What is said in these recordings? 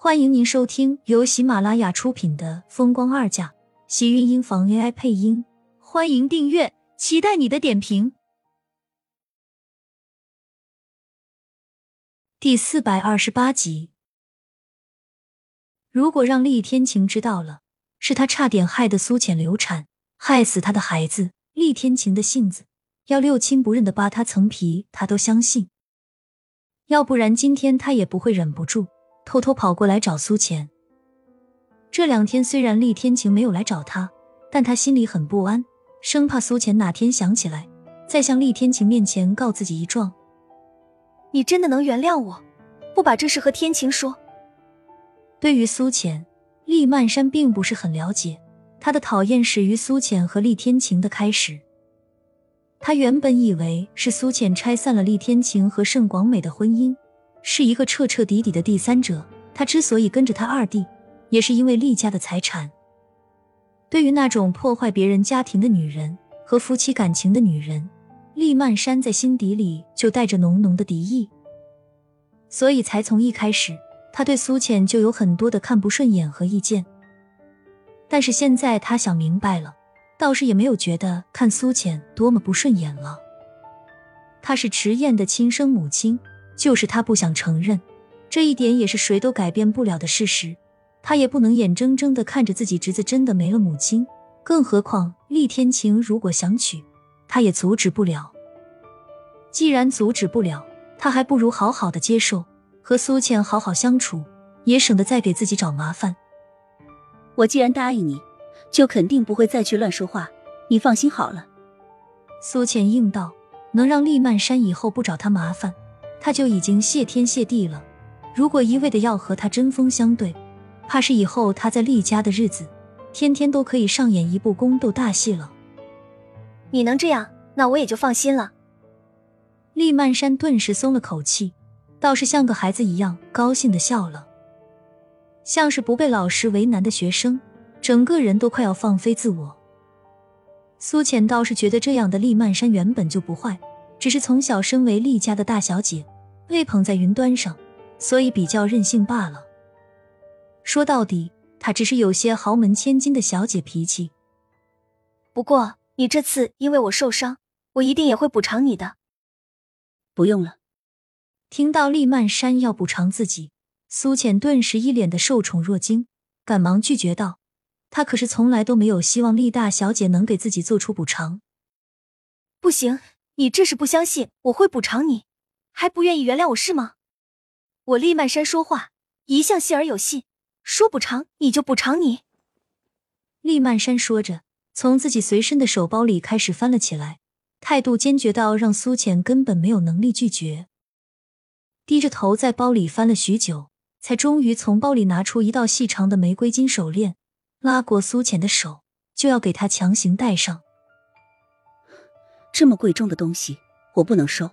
欢迎您收听由喜马拉雅出品的《风光二嫁》，喜运音房 AI 配音。欢迎订阅，期待你的点评。第四百二十八集，如果让厉天晴知道了，是他差点害得苏浅流产，害死他的孩子，厉天晴的性子，要六亲不认的扒他层皮，他都相信。要不然今天他也不会忍不住。偷偷跑过来找苏浅。这两天虽然厉天晴没有来找他，但他心里很不安，生怕苏浅哪天想起来，再向厉天晴面前告自己一状。你真的能原谅我，不把这事和天晴说？对于苏浅，厉曼山并不是很了解，他的讨厌始于苏浅和厉天晴的开始。他原本以为是苏浅拆散了厉天晴和盛广美的婚姻。是一个彻彻底底的第三者。他之所以跟着他二弟，也是因为厉家的财产。对于那种破坏别人家庭的女人和夫妻感情的女人，厉曼山在心底里就带着浓浓的敌意。所以才从一开始，他对苏浅就有很多的看不顺眼和意见。但是现在他想明白了，倒是也没有觉得看苏浅多么不顺眼了。她是迟燕的亲生母亲。就是他不想承认这一点，也是谁都改变不了的事实。他也不能眼睁睁的看着自己侄子真的没了母亲，更何况厉天晴如果想娶，他也阻止不了。既然阻止不了，他还不如好好的接受，和苏倩好好相处，也省得再给自己找麻烦。我既然答应你，就肯定不会再去乱说话，你放心好了。苏倩应道：“能让厉曼山以后不找他麻烦。”他就已经谢天谢地了。如果一味的要和他针锋相对，怕是以后他在厉家的日子，天天都可以上演一部宫斗大戏了。你能这样，那我也就放心了。厉曼山顿时松了口气，倒是像个孩子一样高兴的笑了，像是不被老师为难的学生，整个人都快要放飞自我。苏浅倒是觉得这样的厉曼山原本就不坏。只是从小身为厉家的大小姐，被捧在云端上，所以比较任性罢了。说到底，她只是有些豪门千金的小姐脾气。不过，你这次因为我受伤，我一定也会补偿你的。不用了。听到厉曼山要补偿自己，苏浅顿时一脸的受宠若惊，赶忙拒绝道：“她可是从来都没有希望厉大小姐能给自己做出补偿。”不行。你这是不相信我会补偿你，还不愿意原谅我是吗？我厉曼山说话一向信而有信，说补偿你就补偿你。厉曼山说着，从自己随身的手包里开始翻了起来，态度坚决到让苏浅根本没有能力拒绝。低着头在包里翻了许久，才终于从包里拿出一道细长的玫瑰金手链，拉过苏浅的手，就要给她强行戴上。这么贵重的东西，我不能收。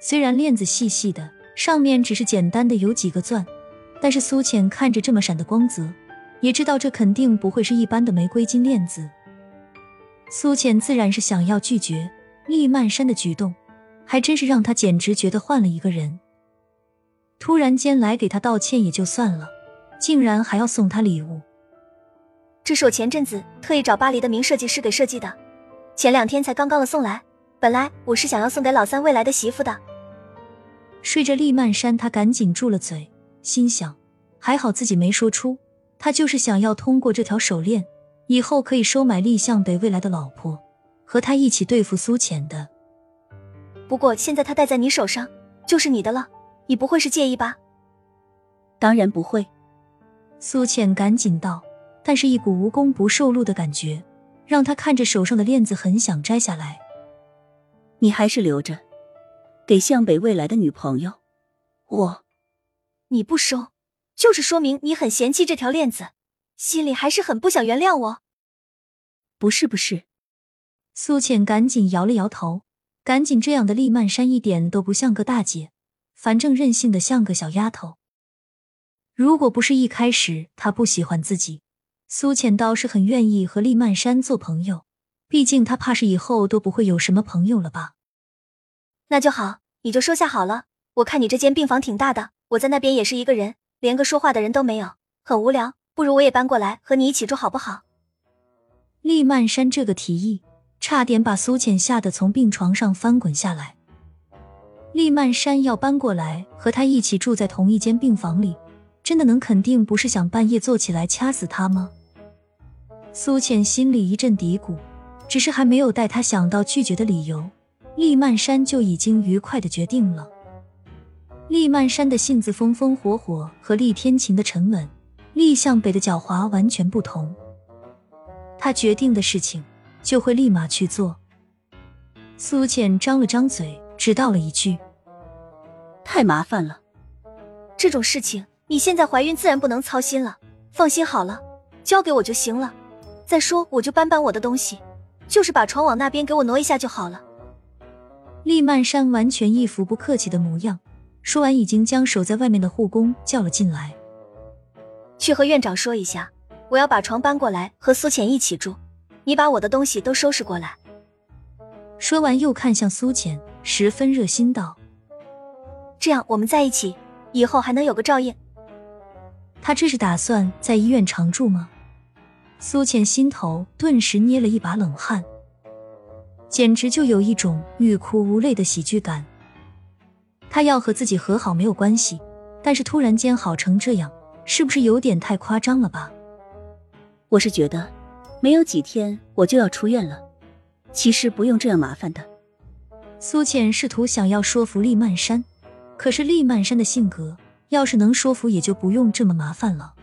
虽然链子细细的，上面只是简单的有几个钻，但是苏浅看着这么闪的光泽，也知道这肯定不会是一般的玫瑰金链子。苏浅自然是想要拒绝厉曼山的举动，还真是让他简直觉得换了一个人。突然间来给他道歉也就算了，竟然还要送他礼物。这是我前阵子特意找巴黎的名设计师给设计的。前两天才刚刚的送来，本来我是想要送给老三未来的媳妇的。睡着厉曼山，他赶紧住了嘴，心想还好自己没说出，他就是想要通过这条手链，以后可以收买厉向北未来的老婆，和他一起对付苏浅的。不过现在他戴在你手上，就是你的了，你不会是介意吧？当然不会。苏浅赶紧道，但是一股无功不受禄的感觉。让他看着手上的链子，很想摘下来。你还是留着，给向北未来的女朋友。我，你不收，就是说明你很嫌弃这条链子，心里还是很不想原谅我。不是不是，苏浅赶紧摇了摇头，赶紧这样的厉曼山一点都不像个大姐，反正任性的像个小丫头。如果不是一开始他不喜欢自己。苏浅倒是很愿意和厉曼山做朋友，毕竟他怕是以后都不会有什么朋友了吧？那就好，你就收下好了。我看你这间病房挺大的，我在那边也是一个人，连个说话的人都没有，很无聊。不如我也搬过来和你一起住，好不好？厉曼山这个提议，差点把苏浅吓得从病床上翻滚下来。厉曼山要搬过来和他一起住在同一间病房里，真的能肯定不是想半夜坐起来掐死他吗？苏浅心里一阵嘀咕，只是还没有待她想到拒绝的理由，厉曼山就已经愉快的决定了。厉曼山的性子风风火火，和厉天晴的沉稳。厉向北的狡猾完全不同，他决定的事情就会立马去做。苏浅张了张嘴，只道了一句：“太麻烦了，这种事情你现在怀孕自然不能操心了。放心好了，交给我就行了。再说我就搬搬我的东西，就是把床往那边给我挪一下就好了。”厉曼山完全一副不客气的模样，说完已经将守在外面的护工叫了进来。去和院长说一下，我要把床搬过来和苏浅一起住。你把我的东西都收拾过来。说完，又看向苏浅，十分热心道：“这样我们在一起，以后还能有个照应。”他这是打算在医院常住吗？苏浅心头顿时捏了一把冷汗，简直就有一种欲哭无泪的喜剧感。他要和自己和好没有关系，但是突然间好成这样。是不是有点太夸张了吧？我是觉得，没有几天我就要出院了，其实不用这样麻烦的。苏浅试图想要说服厉曼山，可是厉曼山的性格，要是能说服，也就不用这么麻烦了。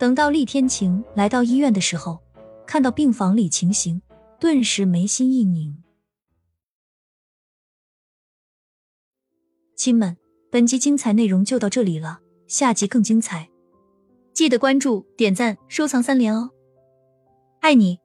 等到厉天晴来到医院的时候，看到病房里情形，顿时眉心一拧。亲们，本集精彩内容就到这里了。下集更精彩，记得关注、点赞、收藏三连哦！爱你。